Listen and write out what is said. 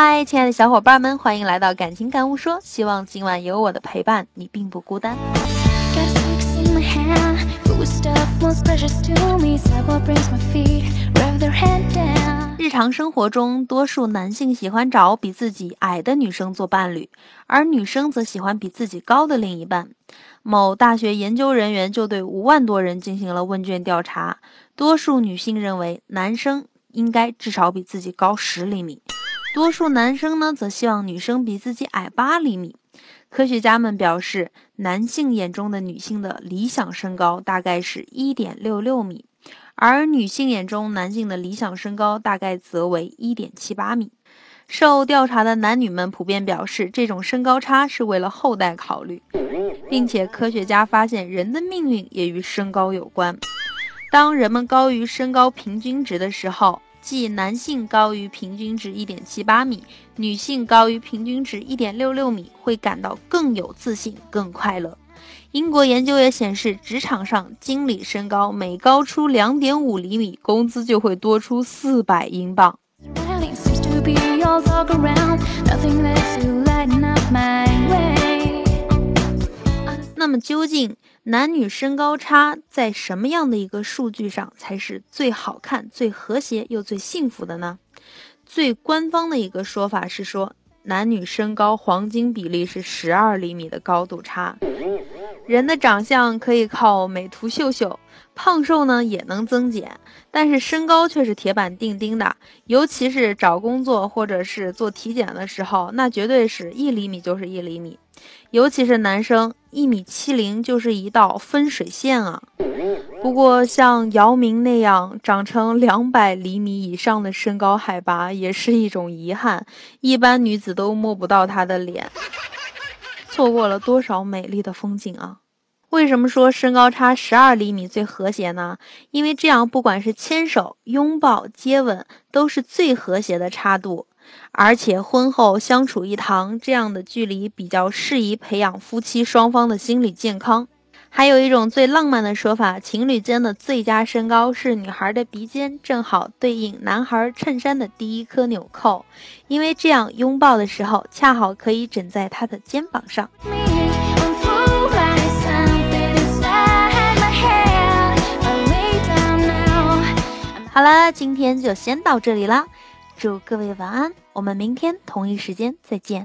嗨，亲爱的小伙伴们，欢迎来到感情感悟说。希望今晚有我的陪伴，你并不孤单。日常生活中，多数男性喜欢找比自己矮的女生做伴侣，而女生则喜欢比自己高的另一半。某大学研究人员就对五万多人进行了问卷调查，多数女性认为男生应该至少比自己高十厘米。多数男生呢，则希望女生比自己矮八厘米。科学家们表示，男性眼中的女性的理想身高大概是一点六六米，而女性眼中男性的理想身高大概则为一点七八米。受调查的男女们普遍表示，这种身高差是为了后代考虑，并且科学家发现，人的命运也与身高有关。当人们高于身高平均值的时候，即男性高于平均值一点七八米，女性高于平均值一点六六米，会感到更有自信、更快乐。英国研究也显示，职场上经理身高每高出两点五厘米，工资就会多出四百英镑。那么究竟男女身高差在什么样的一个数据上才是最好看、最和谐又最幸福的呢？最官方的一个说法是说，男女身高黄金比例是十二厘米的高度差。人的长相可以靠美图秀秀，胖瘦呢也能增减，但是身高却是铁板钉钉的。尤其是找工作或者是做体检的时候，那绝对是一厘米就是一厘米。尤其是男生，一米七零就是一道分水线啊。不过像姚明那样长成两百厘米以上的身高海拔，也是一种遗憾，一般女子都摸不到他的脸，错过了多少美丽的风景啊！为什么说身高差十二厘米最和谐呢？因为这样不管是牵手、拥抱、接吻，都是最和谐的差度。而且婚后相处一堂，这样的距离比较适宜培养夫妻双方的心理健康。还有一种最浪漫的说法，情侣间的最佳身高是女孩的鼻尖正好对应男孩衬衫的第一颗纽扣，因为这样拥抱的时候恰好可以枕在他的肩膀上。好了，今天就先到这里啦。祝各位晚安，我们明天同一时间再见。